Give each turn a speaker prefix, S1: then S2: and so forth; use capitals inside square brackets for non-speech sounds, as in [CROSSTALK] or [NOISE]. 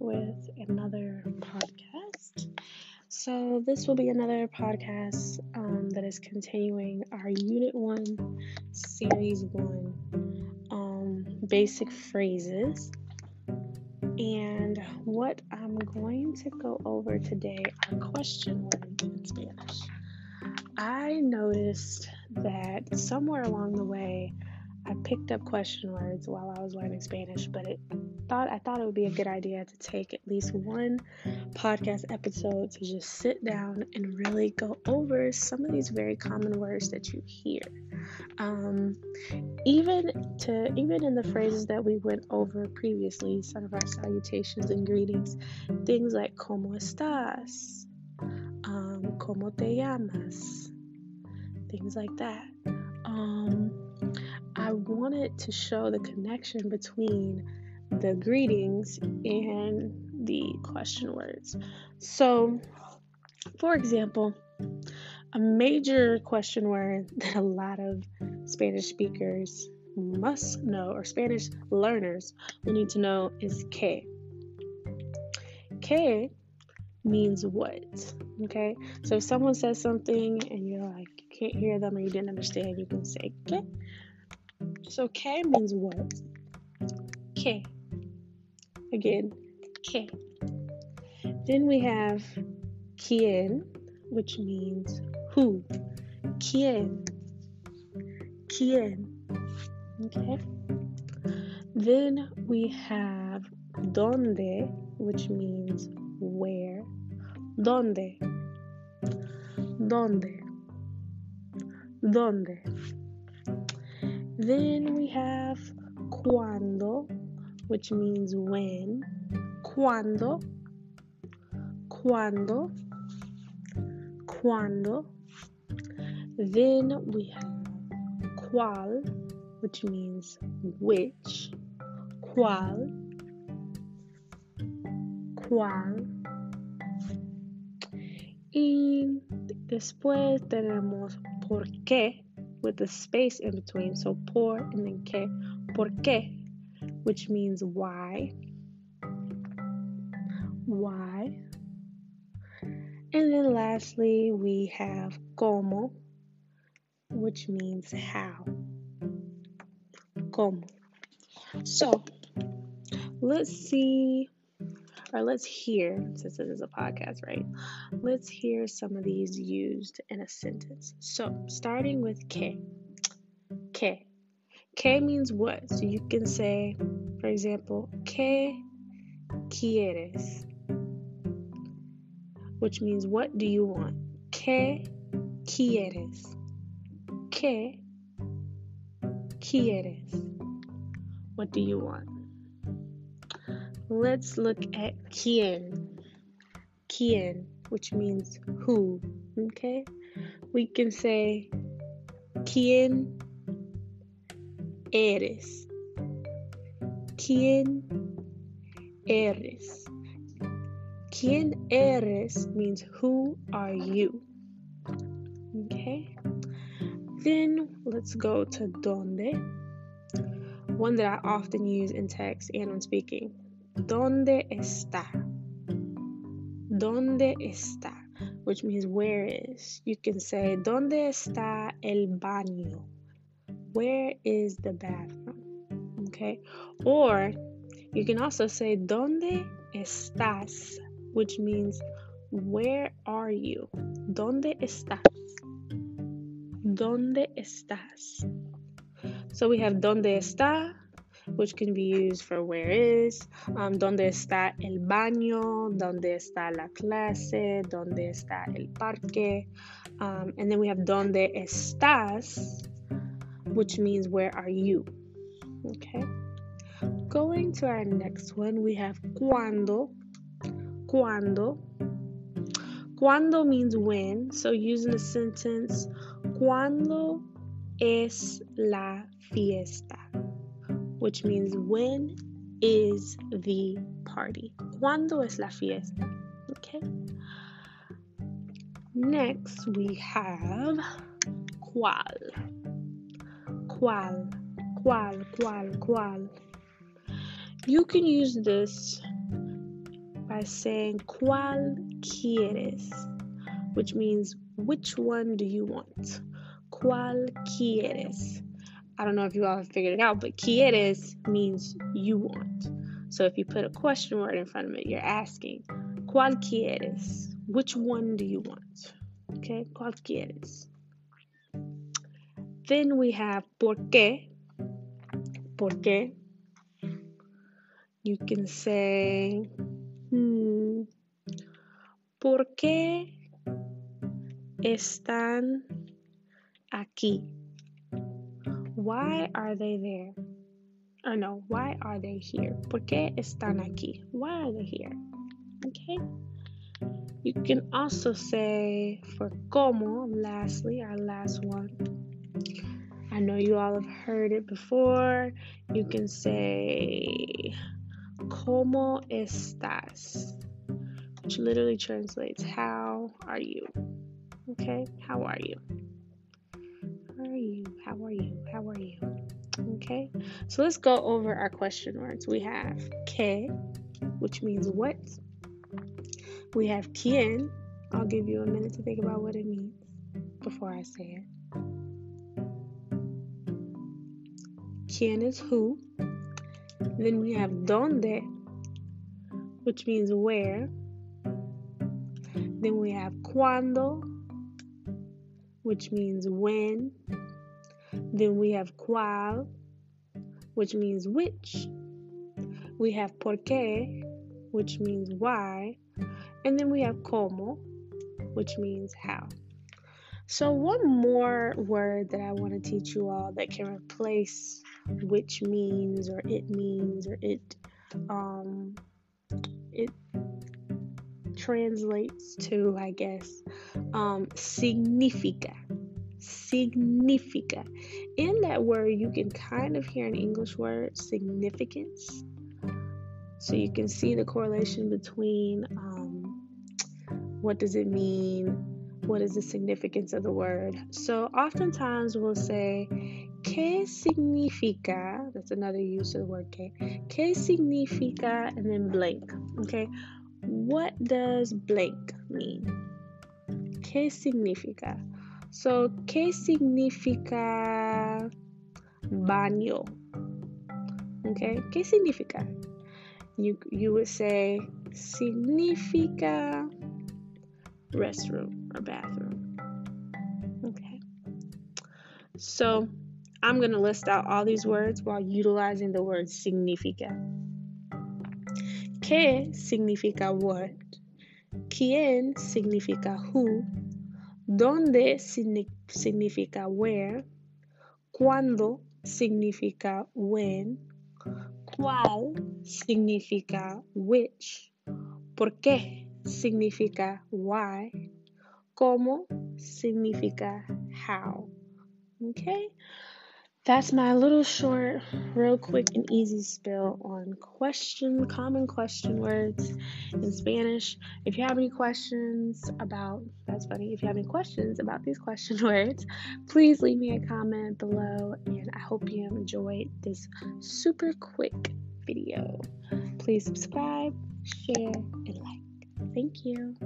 S1: with another podcast. So, this will be another podcast um, that is continuing our Unit 1, Series 1 um, basic phrases. And what I'm going to go over today are question words in Spanish. I noticed that somewhere along the way, I picked up question words while I was learning Spanish, but it thought I thought it would be a good idea to take at least one podcast episode to just sit down and really go over some of these very common words that you hear. Um, even to even in the phrases that we went over previously, some of our salutations and greetings, things like "Cómo estás," um, "Cómo te llamas," things like that. Um, I wanted to show the connection between the greetings and the question words. So, for example, a major question word [LAUGHS] that a lot of Spanish speakers must know, or Spanish learners will need to know, is que. Que means what? Okay, so if someone says something and you're like, you can't hear them or you didn't understand, you can say que. So que means what? Que. Again, que. Then we have quien, which means who. Quien. Quien. Okay. Then we have donde, which means where. Donde. Donde. Donde. Then we have cuando, which means when. Cuando. Cuando. Cuando. Then we have cual, which means which. Cual. Cual. Y después tenemos por qué, with the space in between. So por and then que. ¿Por qué? Which means why. Why. And then lastly, we have como, which means how. Como. So let's see, let's hear, since this is a podcast, right? Let's hear some of these used in a sentence. So starting with que. Que. Que means what? So you can say, for example, que quieres? Which means what do you want? Que quieres? Que quieres? What do you want? Let's look at quien. Quien, which means who. Okay? We can say quien eres. ¿Quién eres? ¿Quién eres means who are you? Okay. Then let's go to donde. One that I often use in text and when speaking. ¿Dónde está? ¿Dónde está? Which means where is. You can say ¿Dónde está el baño? Where is the bathroom? Okay. Or you can also say ¿Dónde estás? Which means where are you? ¿Dónde estás? ¿Dónde estás? So we have ¿Dónde está? Which can be used for where is, um, dónde está el baño, dónde está la clase, dónde está el parque, um, and then we have dónde estás, which means where are you. Okay. Going to our next one, we have cuando. Cuando. Cuando means when, so using the sentence, cuando es la fiesta? Which means when is the party? ¿Cuándo es la fiesta? Okay. Next we have cuál. Cuál, cuál, cuál, cuál. You can use this by saying ¿Cuál quieres? Which means which one do you want? ¿Cuál quieres? I don't know if you all have figured it out, but quieres means you want. So if you put a question word in front of it, you're asking, ¿Cuál quieres? Which one do you want? Okay, ¿Cuál quieres? Then we have ¿Por qué? ¿Por qué? You can say, hmm, ¿por qué están aquí? Why are they there? Or no, why are they here? ¿Por qué están aquí? Why are they here? Okay. You can also say for como, lastly, our last one. I know you all have heard it before. You can say ¿Cómo estás? Which literally translates How are you? Okay, how are you? Are you? How are you? How are you? Okay, so let's go over our question words. We have que, which means what. We have quién. I'll give you a minute to think about what it means before I say it. Quién is who. Then we have donde, which means where. Then we have cuando, which means when. Then we have cuál, which means which. We have por qué, which means why. And then we have como, which means how. So, one more word that I want to teach you all that can replace which means or it means or it um it translates to I guess um significa significa in that word you can kind of hear an English word significance so you can see the correlation between um, what does it mean what is the significance of the word. So oftentimes we'll say, ¿Qué significa? That's another use of the word que. ¿Qué significa? And then blank. Okay. What does blank mean? ¿Qué significa? So, ¿qué significa baño? Okay. ¿Qué significa? You, you would say, significa restroom or bathroom. Okay. So I'm going to list out all these words while utilizing the word significa. Que significa what? Quién significa who. Donde significa where. Cuando significa when. Cuál significa which. ¿Por qué? significa why, como significa how. Okay? That's my little short, real quick and easy spill on question, common question words in Spanish. If you have any questions about, that's funny, if you have any questions about these question [LAUGHS] words, please leave me a comment below and I hope you enjoyed this super quick video. Please subscribe, share, and like. Thank you.